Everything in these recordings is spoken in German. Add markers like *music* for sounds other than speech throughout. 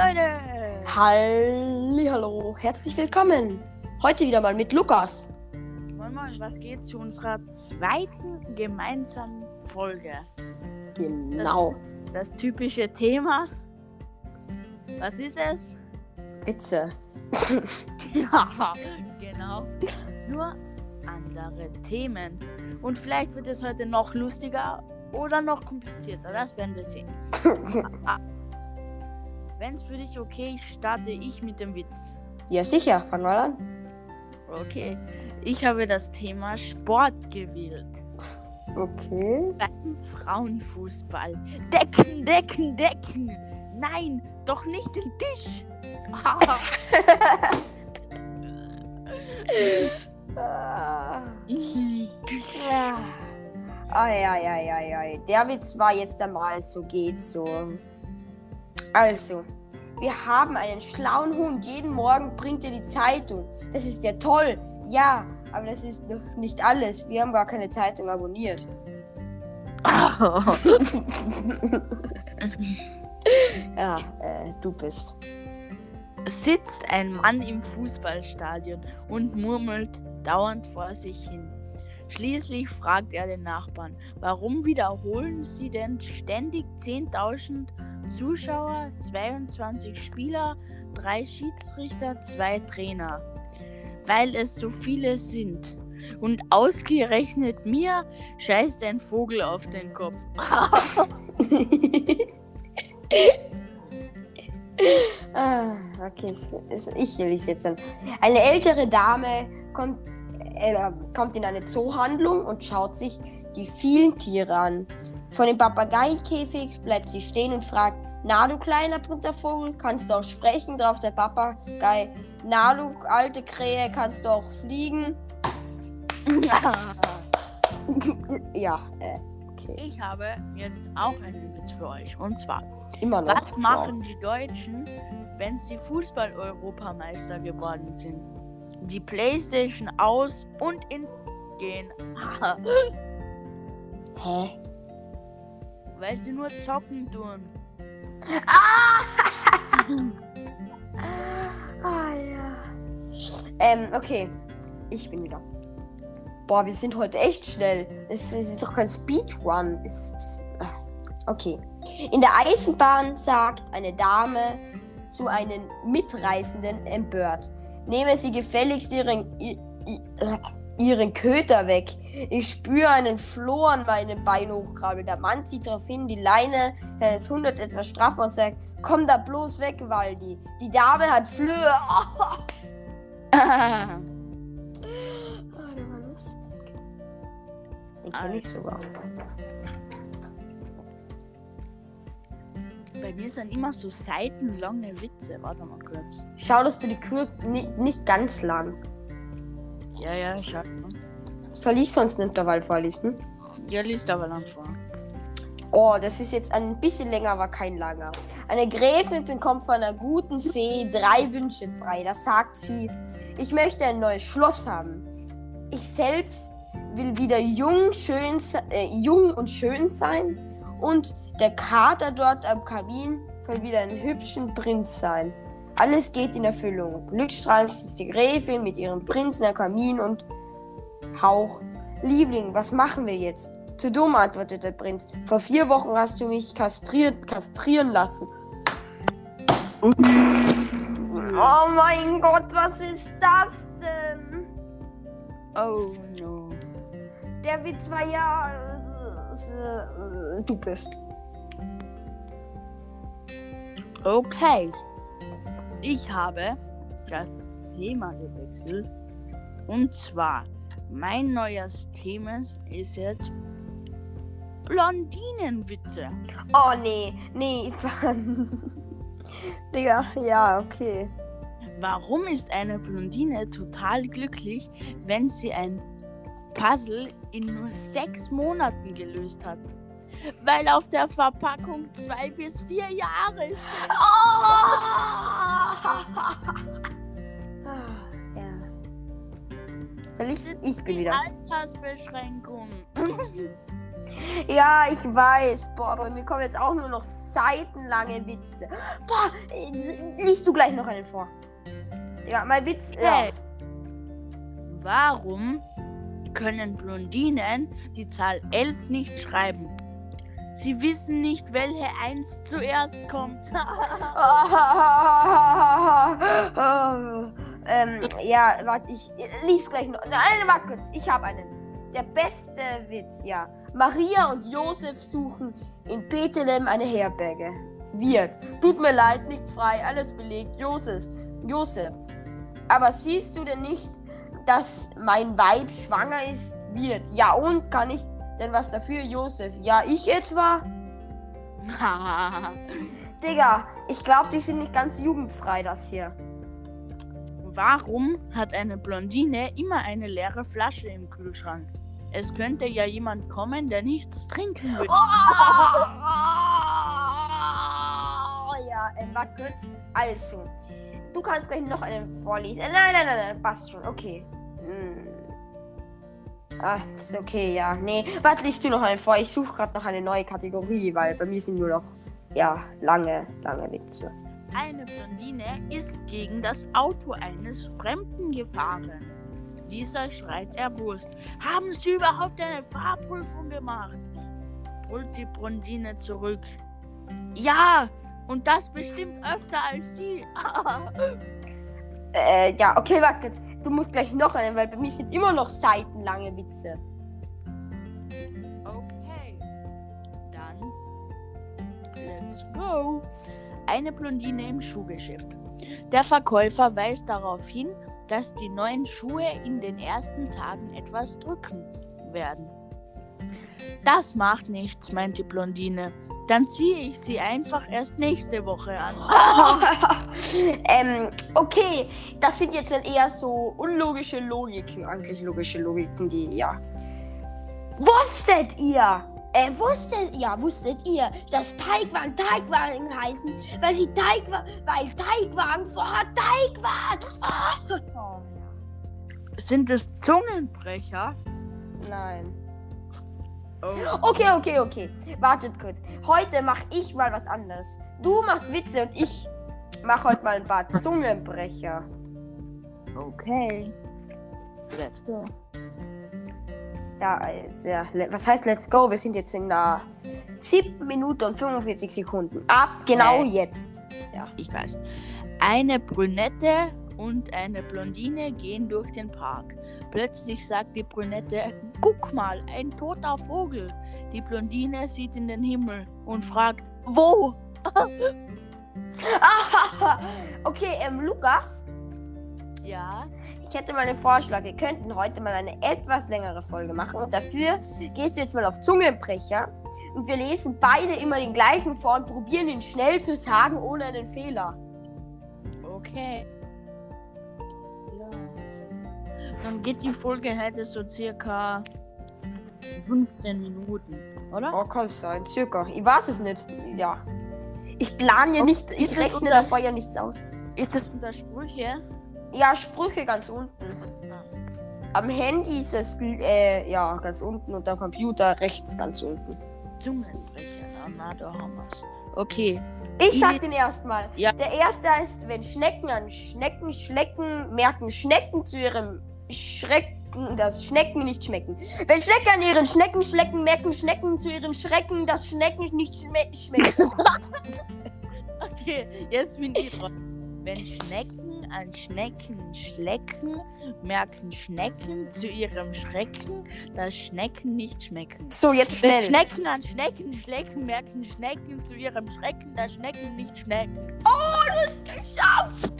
Leute! Hallo, herzlich willkommen. Heute wieder mal mit Lukas. Moin Moin, was geht zu unserer zweiten gemeinsamen Folge? Genau. Das typische Thema. Was ist es? Witze. *laughs* Ja, genau. Nur andere Themen. Und vielleicht wird es heute noch lustiger oder noch komplizierter. Das werden wir sehen. *laughs* Wenn es für dich okay ist, starte ich mit dem Witz. Ja, sicher, fangen wir an. Okay. Ich habe das Thema Sport gewählt. Okay. Beim Frauenfußball. Decken, decken, decken. Nein, doch nicht den Tisch. Ah. Ja. *laughs* Ai, ai, ai, ai, ai. Der Witz war jetzt einmal so geht so. Also, wir haben einen schlauen Hund. Jeden Morgen bringt er die Zeitung. Das ist ja toll. Ja, aber das ist noch nicht alles. Wir haben gar keine Zeitung abonniert. *laughs* Ja, äh, du bist. Sitzt ein Mann im Fußballstadion und murmelt dauernd vor sich hin. Schließlich fragt er den Nachbarn, warum wiederholen sie denn ständig 10.000 Zuschauer, 22 Spieler, drei Schiedsrichter, zwei Trainer? Weil es so viele sind. Und ausgerechnet mir scheißt ein Vogel auf den Kopf. *laughs* ah, okay, ich lese jetzt dann. Eine ältere Dame kommt, äh, kommt in eine Zoohandlung und schaut sich die vielen Tiere an. Vor dem Papageikäfig bleibt sie stehen und fragt: Na, du kleiner bunter Vogel, kannst du auch sprechen? Drauf der Papagei: Na, du alte Krähe, kannst du auch fliegen? *laughs* ja, äh, okay. Ich habe jetzt auch einen Witz für euch. Und zwar, Immer noch. was machen die Deutschen, wenn sie Fußball-Europameister geworden sind? Die Playstation aus und in gehen. *laughs* Hä? Weil sie nur zocken tun. *laughs* Ah, ja. Ähm, okay. Ich bin wieder. Boah, wir sind heute echt schnell. Es, es ist doch kein Speedrun. Es, es, ah, okay. In der Eisenbahn sagt eine Dame zu einem Mitreisenden empört. Nehme Sie gefälligst Ihren, i, i, äh, Ihren Köter weg. Ich spüre einen Floh an meinem Bein hochkrabbeln. Der Mann zieht darauf hin, die Leine des Hundert etwas straffer und sagt, komm da bloß weg, Waldi. Die Dame hat Flöhe. Oh, *laughs* der war lustig. Den kenne ich sogar. Bei mir sind immer so seitenlange Witze. Warte mal kurz. Schau, dass du die Kür nicht, nicht ganz lang. Ja, ja, schau. Soll ich sonst einen Intervall vorlesen? Ja, liest aber lang vor. Oh, das ist jetzt ein bisschen länger, aber kein langer. Eine Gräfin bekommt von einer guten Fee drei Wünsche frei. Da sagt sie, ich möchte ein neues Schloss haben. Ich selbst will wieder jung, schön, äh, jung und schön sein. Und der Kater dort am Kamin soll wieder ein hübschen Prinz sein. Alles geht in Erfüllung. Glückstrahlend sitzt die Gräfin mit ihrem Prinzen am Kamin und haucht. Liebling, was machen wir jetzt? Zu dumm, antwortet der Prinz. Vor vier Wochen hast du mich kastriert, kastrieren lassen. Oh mein Gott, was ist das denn? Oh no. Der Witz war ja. Du bist. Okay. Ich habe das Thema gewechselt. Und zwar, mein neues Thema ist jetzt Blondinenwitze. Oh nee, nee. *laughs* Digga, ja, okay. Warum ist eine Blondine total glücklich, wenn sie ein Puzzle in nur sechs Monaten gelöst hat? Weil auf der Verpackung zwei bis vier Jahre steht. Ah, *laughs* ja. Soll ich? Ich bin wieder. Altersbeschränkung. *laughs* Ja, ich weiß. Boah, bei mir kommen jetzt auch nur noch seitenlange Witze. Boah, äh, liest du gleich noch einen vor. Ja, mein Witz. Ja. Hey. Warum können Blondinen die Zahl 11 nicht schreiben? Sie wissen nicht, welche 1 zuerst kommt. *laughs* *laughs* ähm, ja, warte, ich lies gleich noch. Nein, warte kurz. Ich habe einen. Der beste Witz, ja. Maria und Josef suchen in Bethlehem eine Herberge. Wird. Tut mir leid, nichts frei, alles belegt. Josef, Josef. Aber siehst du denn nicht, dass mein Weib schwanger ist? Wird. Ja, und kann ich denn was dafür, Josef? Ja, ich etwa? *laughs* Digga, ich glaube, die sind nicht ganz jugendfrei, das hier. Warum hat eine Blondine immer eine leere Flasche im Kühlschrank? Es könnte ja jemand kommen, der nichts trinken will. Oh, ja, äh, warte kurz. Also, du kannst gleich noch einen vorlesen. Nein, nein, nein, nein, passt schon. Okay. Hm. Ah, ist okay, ja. Nee, warte, liest du noch einen vor. Ich suche gerade noch eine neue Kategorie, weil bei mir sind nur noch, ja, lange, lange Witze. Eine Blondine ist gegen das Auto eines Fremden gefahren. Dieser schreit erbost. Haben Sie überhaupt eine Fahrprüfung gemacht? Brüllt die Blondine zurück. Ja, und das bestimmt öfter als Sie. *laughs* Äh, ja, okay, warte. Du musst gleich noch einen, weil bei mir sind immer noch seitenlange Witze. Okay. Dann let's go. Eine Blondine im Schuhgeschäft. Der Verkäufer weist darauf hin, dass die neuen Schuhe in den ersten Tagen etwas drücken werden. Das macht nichts, meint die Blondine. Dann ziehe ich sie einfach erst nächste Woche an. *laughs* *laughs* ähm, okay, das sind jetzt dann eher so unlogische Logiken, eigentlich logische Logiken, die, ja. Wusstet ihr? Äh, wusstet ihr, wusstet ihr, dass Teigwagen Teigwagen heißen, weil sie Teigwagen, weil Teigwagen vorher Teig waren? *laughs* Oh, ja. Sind es Zungenbrecher? Nein. Oh. Okay, okay, okay. Wartet kurz. Heute mache ich mal was anderes. Du machst Witze und ich mache heute mal ein paar Zungenbrecher. Okay. Let's go. Ja, also, ja, le- was heißt let's go? Wir sind jetzt in der 7 Minuten und 45 Sekunden. Ab genau Äh. jetzt. Ich weiß. Eine Brünette und eine Blondine gehen durch den Park. Plötzlich sagt die Brünette, guck mal, ein toter Vogel. Die Blondine sieht in den Himmel und fragt, wo? *laughs* okay, ähm, Lukas, Ja, ich hätte mal einen Vorschlag. Wir könnten heute mal eine etwas längere Folge machen. Und dafür gehst du jetzt mal auf Zungenbrecher. Und wir lesen beide immer den gleichen vor und probieren ihn schnell zu sagen, ohne einen Fehler. okay. Dann geht die Folge heute so circa 15 Minuten, oder? Oh, kann sein, circa. Ich weiß es nicht. Ja. Ich plane ja nicht, ich rechne unter- davor ja nichts aus. Ist das unter Sprüche? Ja, Sprüche ganz unten. Am Handy ist es äh, ja ganz unten und am Computer rechts ganz unten. Zungenbrecher, na, na, da haben wir's. Okay, Ich Die- sag den erstmal. Ja. Der erste heißt, wenn Schnecken an Schnecken schlecken, merken Schnecken zu ihrem Schrecken, dass Schnecken nicht schmecken. Wenn Schnecken an ihren Schnecken schlecken, merken Schnecken zu ihrem Schrecken, dass Schnecken nicht schme schmecken. *laughs* okay, jetzt bin ich dran. Wenn Schnecken an Schnecken schlecken, merken Schnecken zu ihrem Schrecken, dass Schnecken nicht schmecken. so, jetzt Wenn schnell. Schnecken an Schnecken schlecken, merken Schnecken zu ihrem Schrecken, dass Schnecken nicht schmecken. Geschafft!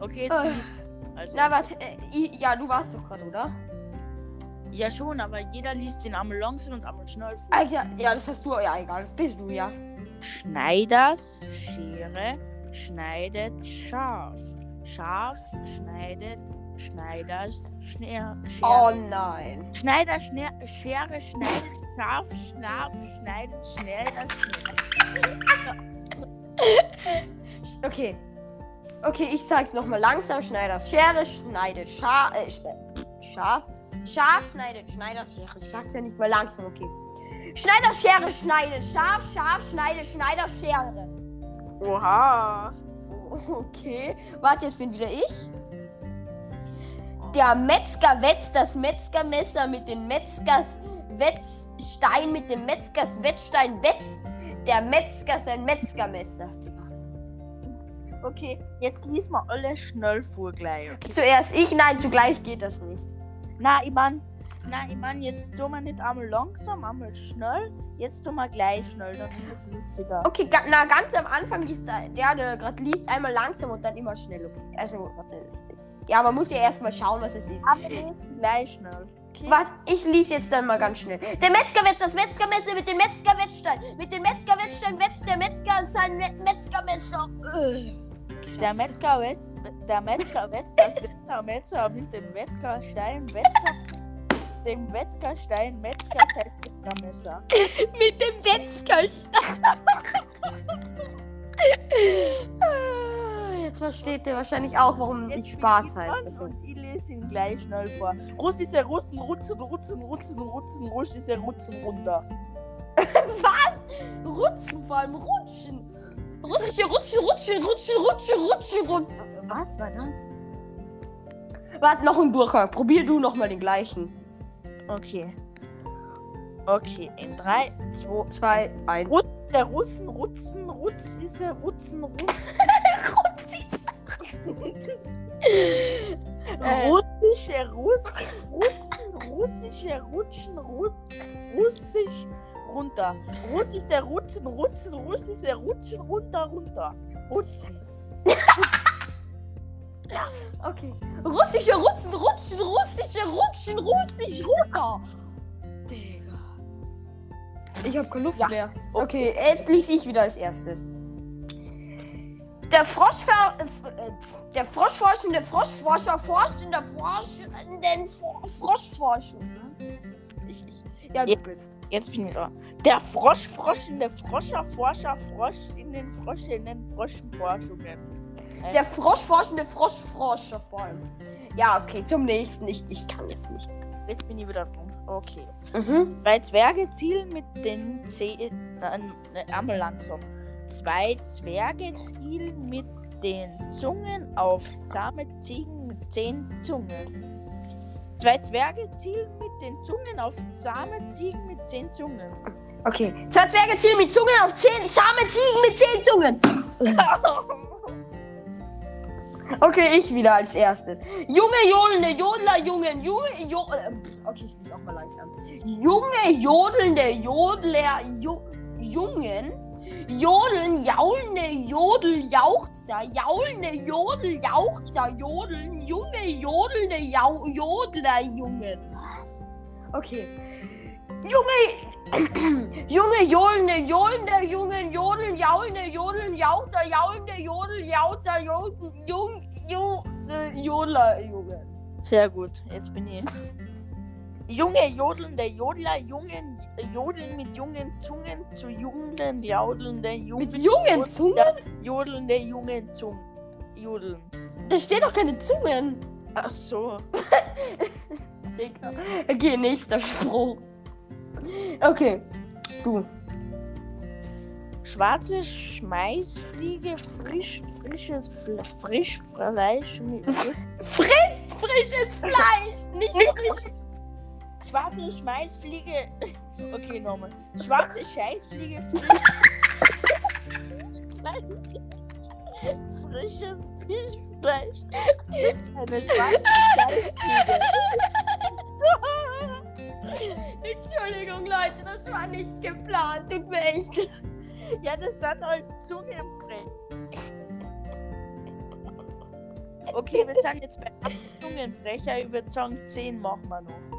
Okay, jetzt bin ich. Also, Na, warte. Äh, ja, du warst doch gerade, oder? ja schon, aber jeder liest den einmal langsam und schnell vor. Ah, ja, ja, das hast du. Ja, egal. Bist du, ja. Schneiders Schere schneidet scharf. Scharf schneidet Schneiders Schere. Oh nein. Schneider Schne Schere schneidet scharf, scharf schneidet schnell das *laughs* Okay. Okay, ich sag's nochmal langsam. Schneiders Schere schneidet scharf. Äh, sch- scharf. Schneidet, Schneiderschere. Ich sag's ja nicht mal langsam, okay. Schneiderschere schneidet, scharf, scharf, schneidet, Schneiderschere. Oha. *laughs* Okay, warte, jetzt bin wieder ich. Der Metzger wetzt das Metzgermesser mit dem Metzgers Wetzstein, mit dem Metzgers Wetzstein wetzt der Metzger sein Metzgermesser. Okay, jetzt lies mal alle schnell vor gleich. Okay? Zuerst ich, nein, zugleich geht das nicht. Na, ich mein, na, ich mein, jetzt tun wir nicht einmal langsam, einmal schnell. Jetzt tun wir gleich schnell, dann ist es lustiger. Okay, ga, na, ganz am Anfang liest der, der, der gerade liest, einmal langsam und dann immer schnell, okay. Also, warte. Ja, man muss ja erstmal schauen, was es ist. Aber lesen gleich schnell. Okay? Warte, ich lese jetzt dann mal ganz schnell. Der Metzger wetzt das Metzgermesser mit dem Metzgerwetzstein. Mit dem Metzgerwetzstein wetzt der Metzger sein Me Metzgermesser. Äh. Der Metzger wetzt, der Metzger wetzt das Metzger mit dem Metzgerstein, Metzger, dem Metzgerstein, Metzger Metzgermesser. *laughs* mit dem Metzgerstein. Ah, *laughs* Jetzt versteht ihr wahrscheinlich auch, warum Jetzt ich Spaß heiße. Und ich lese ihn gleich schnell vor. Russische Russen, Rutzen, Rutzen, Rutzen, Rutzen, russische Rutzen runter. *laughs* Rutschen, vor allem rutschen. Russische Rutschen, Rutschen, Rutschen, Rutschen, Rutschen, Rutschen. Was war das? Warte, noch ein Durchgang. Probier du noch mal den gleichen. Okay. Okay, in 3, 2, Zwei, eins. Rutz, der Russen, Rutzen, Rutz, diese Rutzen, Rutz, Äh. russische Russ, Russen, russische Rutschen, Rut, russisch runter. Russische Rutzen, Rutzen, russische Rutschen runter, runter. Rutzen. *laughs* Okay. Russische Rutschen, Rutschen, russische Rutschen, russisch runter. Digga. Ich hab keine Luft Ja. mehr. Okay, jetzt lese ich wieder als erstes. Der Froschver... äh, Der Froschforschende Froschforscher forscht in der forschenden Fro- Froschforschung. ne? Ich, ich, ja, du Ja. bist. Jetzt bin ich dran. Der Frosch, froschende Froscher, Forscher, Frosch in den Frosch in den Froschenforschungen. Äh, Der Froschforschende Froschforscher vor allem. Ja, okay, zum nächsten. Ich, ich kann es nicht. Jetzt bin ich wieder dran. Okay. Mhm. Zwei Zwerge zielen mit den Zehen. Nein, einmal langsam. Zwei Zwerge zielen mit den Zungen auf zahme Ziegen mit zehn Zungen. Zwei Zwerge zielen mit den Zungen auf zahme Ziegen mit zehn Zungen. Okay. Zwei Zwerge zielen mit Zungen auf zehn zahme Ziegen mit zehn Zungen. *laughs* Okay, ich wieder als erstes. Junge jodelnde Jodler, Jungen, Junge, jo äh, Okay, ich muss auch mal langsam. Junge jodelnde Jodler, jo Jungen, jodeln, jaulende Jodel, Jauchzer, jaulende Jodel, Jauchzer, jodeln, Junge jodelnde Jau Jodler, Jungen. Was? Okay. Junge, *clears throat* Junge, jodelnde, jodelnde, Jungen, jodeln, jaulende, jodeln, Jauchzer, jaulende, Jodel, Jauchzer, Jodel, Jung, Ju, äh, Jodler, Junge. Sehr gut, jetzt bin ich. Junge jodelnde Jodler, Jungen jodeln mit jungen Zungen zu jungen jaudelnde Jungen. Mit jungen Zungen? Jodelnde jungen Zungen. Jodeln. Da steht doch keine Zungen. Ach so. *laughs* Digga. Okay, nächster Spruch. Okay, du. Schwarze Schmeißfliege, frisch, frisches Fle frisch Fleisch mit *laughs* Frisst frisches Fleisch, nicht frisch. Schwarze Schmeißfliege. *laughs* Okay, nochmal. Schwarze Scheißfliege, frisch. *laughs* Frisches Fischfleisch. Eine schwarze Scheißfliege. Entschuldigung, Leute, das war nicht geplant. Tut mir echt leid. Ja, das sind halt Zungenbrecher. Okay, wir sind jetzt bei Zungenbrecher. Würde sagen, 10 machen wir noch.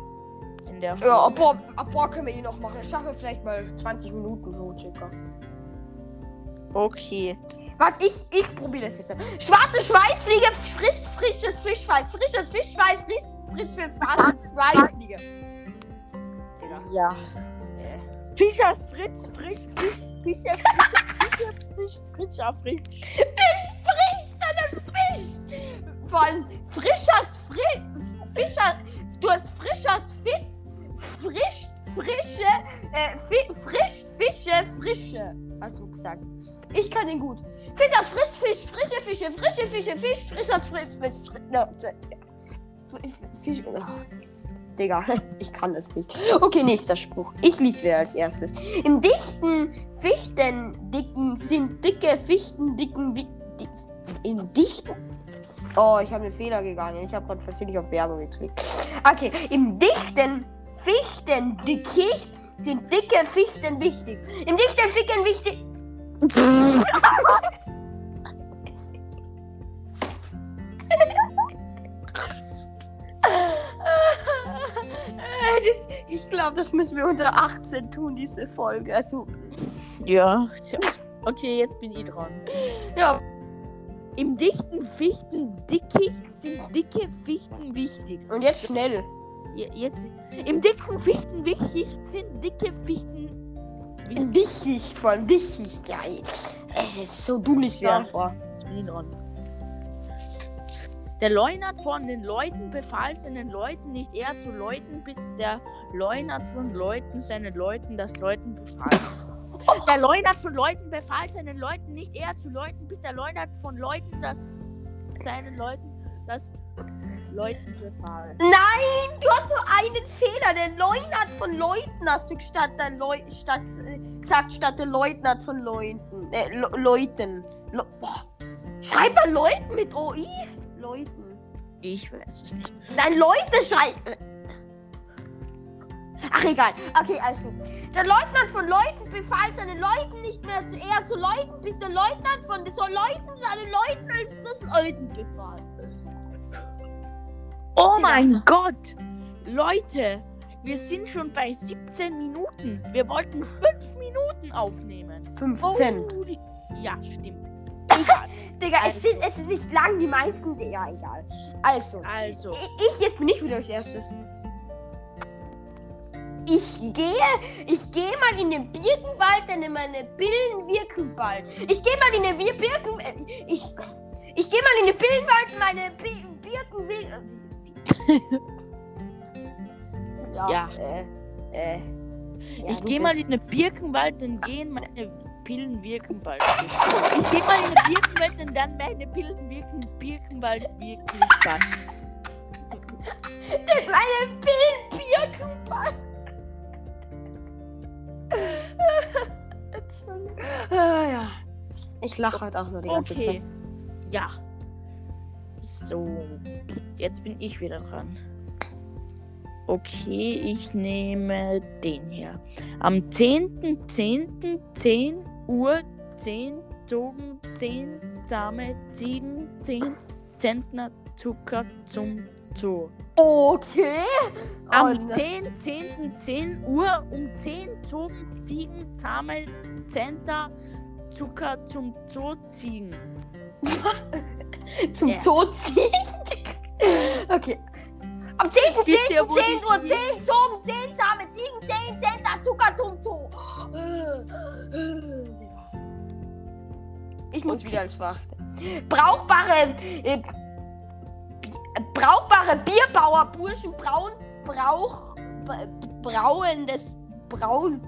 In der Ja, Folge. aber, aber können wir eh noch machen. Ich schaffe vielleicht mal 20 Minuten so circa. Okay. Warte, ich, ich probiere das jetzt. Schwarze Schweißfliege frisst frisches Fischfleisch. Frisches Fischfleisch frisst frische Schweißfliege. Digga. Ja. Äh. Fischers Fritz, frisch, frisch, Fischer, *laughs* Fischer, frisch, frischer, frisch. Frisch, sondern frisch. Allem frischers Fri Fischer. Du hast frischers frisch, frische, äh, fi, frisch, Fische, frische. Hast du gesagt? Ich kann den gut. Fisch Fischers Fritz, Fisch, frische Fische, frische Fische, Fisch, Fischers Fritz, Fisch, Fritz, no, Fisch. Oh, Digga, *laughs* ich kann das nicht. Okay, nächster Spruch. Ich lies wieder als erstes. Im dichten Fichtendicken sind dicke Fichtendicken. Di, in dichten. Oh, ich habe einen Fehler gegangen. Ich habe gerade versehentlich auf Werbung geklickt. Okay, im dichten Fichtendickicht sind dicke Fichten wichtig. Im dichten Fichten wichtig. das, ich glaube, das müssen wir unter 18 tun, diese Folge. Also. Ja. Okay, jetzt bin ich dran. Ja. Im dichten Fichtendickicht sind dicke Fichten wichtig. Und jetzt schnell. Je- Jetzt, Im dicken Fichtenwichtig sind dicke Fichten. Dickicht, vor allem Dickicht. Ja, das ist so dummes Ja. Vor. Jetzt bin ich dran. Der Leunert von den Leuten befahl seinen Leuten nicht eher zu läuten, bis der Leunert von Leuten seinen Leuten das Läuten befahl. *laughs* Der Leunert von Leuten befahl seinen Leuten nicht eher zu läuten, bis der Leunert von Leuten das seinen Leuten das Läuten befahl. Nein, du hast nur einen Fehler. Der Leutnant von Leuten hast du statt der Leu statt, äh, gesagt, statt der Leutnant von Leuten. Äh, Le Leuten. Le Boah. Schreib mal Leuten mit OI. Leuten. Ich weiß es nicht. Nein, Leute schreiben. Ach, egal. Okay, also. Der Leutnant von Leuten befahl seinen Leuten nicht mehr zu eher zu läuten, bis der Leutnant von so Leuten seinen Leuten als das Läuten befahl. Oh mein Gott! Leute, wir sind schon bei 17 Minuten. Wir wollten 5 Minuten aufnehmen. 15. Holy- Ja, stimmt. *laughs* Egal. Digga, es, sind, es ist nicht lang, die meisten. Ja, egal. Also. Also, Ich, jetzt bin ich wieder als erstes. Ich gehe, ich gehe mal in den Birkenwald, denn meine Pillen wirken bald. Ich gehe mal in den Birken, äh, ich, ich gehe mal in den Pillenwald, meine Bi Birken wirken. Ja. Ja. Äh, äh, ja, ich gehe mal in den Birkenwald, dann gehen meine Pillen wirken bald. *laughs* Ich gehe mal in den Birkenwald, und dann meine Pillen wirken Birkenwald wirklich bald. Der kleine Pillen-Birkenwald. Entschuldigung. *laughs* Ah, ja. Ich lache halt auch nur die ganze Okay. Zeit. Ja. So. Jetzt bin ich wieder dran. Okay, ich nehme den hier. Am 10.10. 10 Uhr 10 zogen 10 zahme Ziegen 10 Zentner Zucker zum Zoo. Okay. Am Oh, ne- 10, 10, 10 Uhr um 10 zogen Ziegen zahme Zentner Zucker zum Zoo ziehen. *laughs* Zum Ja. Zoo ziehen. *laughs* okay. Am 10. 10. Wisst ihr, wo 10 die- Uhr 10 zogen 10 zahme Ziegen 10 Cent Zucker zum Zoo. Ich muss Okay. wieder als Verachte. Brauchbare äh, brauchbare Bierbauerburschen braun Brauch brauendes Braun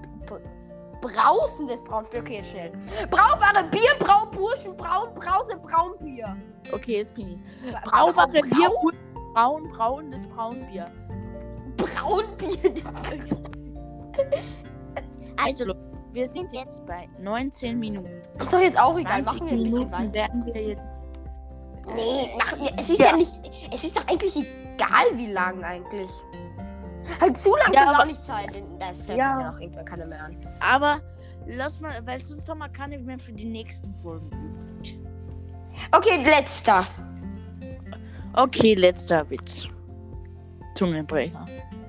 brausendes Braunbier. Okay, schnell. Brauchbare Bierbrauburschen braun Brause Braunbier. Okay, jetzt bin ich. Bra- Braubare Brau- Bier, braun, braunes Braunbier. Braunbier. Also, Leute, wir sind jetzt bei 19 Minuten. Ist doch jetzt auch egal. 20 Machen wir ein bisschen weiter. werden wir jetzt. Nee, wir. Es ist ja. Ja. nicht. Es ist doch eigentlich egal, wie lang eigentlich. Halt zu lang Ja, ist aber- auch nicht Zeit. denn Das hört Ja. sich ja noch irgendwann keiner mehr an. Aber lass mal, weil sonst haben wir keine mehr für die nächsten Folgen übrig. Okay, letzter. Okay, letzter Witz. Zungenbrecher.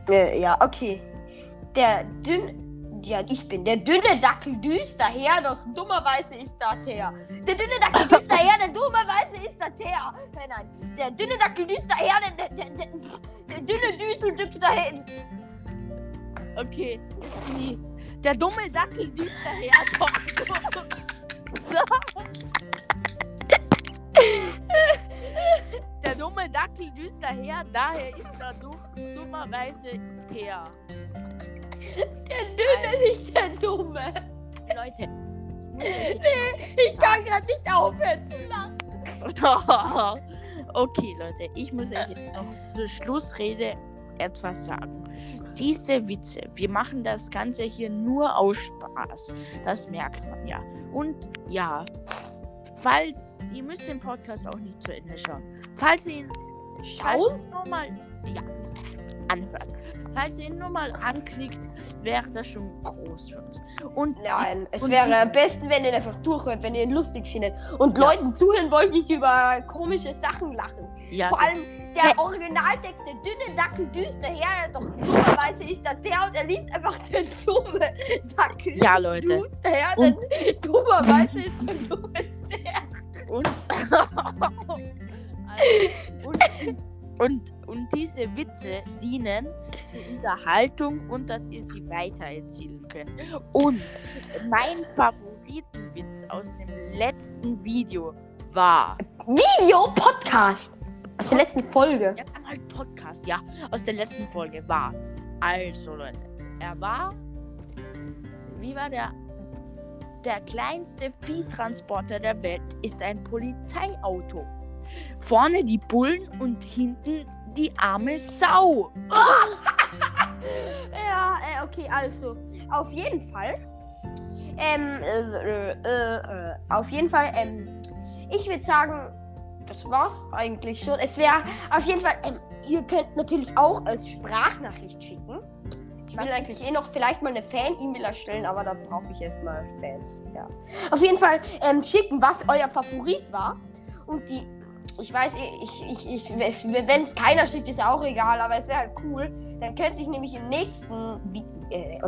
Äh, ja, okay. Der dünne. Ja, ich bin der dünne Dackel düst daher, doch dummerweise ist da Teer. Der dünne Dackel düst daher, denn dummerweise ist da Teer. Nein, nein. Der dünne Dackel düst daher, denn der, der, der, der dünne Düsel düst daher. Okay. Der dumme Dackel düst daher. *laughs* *laughs* *laughs* Der dumme Dackel düst daher, daher ist er du dummerweise Teer. Der dünne, nicht der dumme. Leute. Ich *laughs* kann gerade nicht aufhören zu lachen. *laughs* okay, Leute, ich muss euch jetzt noch zur Schlussrede etwas sagen. Diese Witze, wir machen das Ganze hier nur aus Spaß. Das merkt man ja. Und ja, falls, ihr müsst den Podcast auch nicht zu Ende schauen. Falls ihr ihn Schauen? nochmal, ja, anhört. Falls ihr ihn nur mal anklickt, wäre das schon groß für uns. Und Nein, es und wäre die- am besten, wenn ihr ihn einfach durchhört, wenn ihr ihn lustig findet. Und Ja. Leuten zuhören wollt, nicht über komische Sachen lachen. ja, Vor allem der Originaltext, der dünne Dackel düster her, doch dummerweise ist da der und er liest einfach den dumme Dackel. ja, Leute. Düster her, Und- denn dummerweise ist der her. Und, und, und, und diese Witze dienen zur Unterhaltung und dass ihr sie weitererzählen könnt. Und mein Favoritenwitz aus dem letzten Video war. Video Podcast. Aus der letzten Folge. Ja, halt Podcast, ja, aus der letzten Folge war. Also, Leute, er war. Wie war der? Der kleinste Viehtransporter der Welt ist ein Polizeiauto. Vorne die Bullen und hinten die arme Sau. *laughs* Ja, äh, okay, also. Auf jeden Fall. Ähm, äh, äh, äh, auf jeden Fall, ähm, ich würde sagen, das war's eigentlich schon. Es wäre auf jeden Fall, ähm, ihr könnt natürlich auch als Sprachnachricht schicken. Ich will eigentlich eh noch vielleicht mal eine Fan-E-Mail erstellen, aber da brauche ich erstmal Fans. Ja. Auf jeden Fall ähm, schicken, was euer Favorit war. Und die, ich weiß, ich, ich, ich, wenn es keiner schickt, ist auch egal, aber es wäre halt cool. Dann könnte ich nämlich im nächsten äh,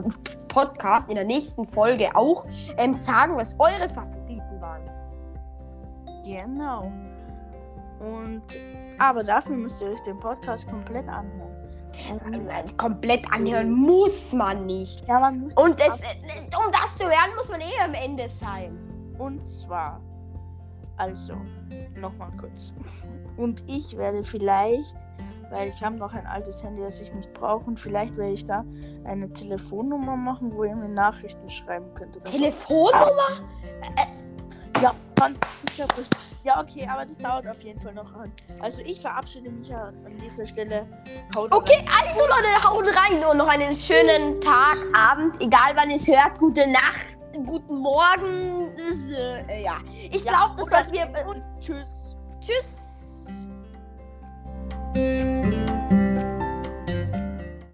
Podcast, in der nächsten Folge auch ähm, sagen, was eure Favoriten waren. Genau. Und. Aber dafür müsst ihr euch den Podcast komplett anhören. Und, Äh, Komplett anhören muss man nicht. ja, man muss. Und das, äh, um das zu hören, muss man eh am Ende sein. Und zwar, also, nochmal kurz. Und ich werde vielleicht, weil ich habe noch ein altes Handy, das ich nicht brauche, und vielleicht werde ich da eine Telefonnummer machen, wo ihr mir Nachrichten schreiben könnt. Oder so. Dann ist ja wurscht. Ja, okay, aber das dauert auf jeden Fall noch an. Also ich verabschiede mich ja an dieser Stelle. Haut Okay, also Leute, haut rein und noch einen schönen Tag, Abend, egal wann ihr es hört. Gute Nacht, guten Morgen. Das, äh, ja, ich Ja, glaube, das sollten wir. rein und tschüss. Tschüss.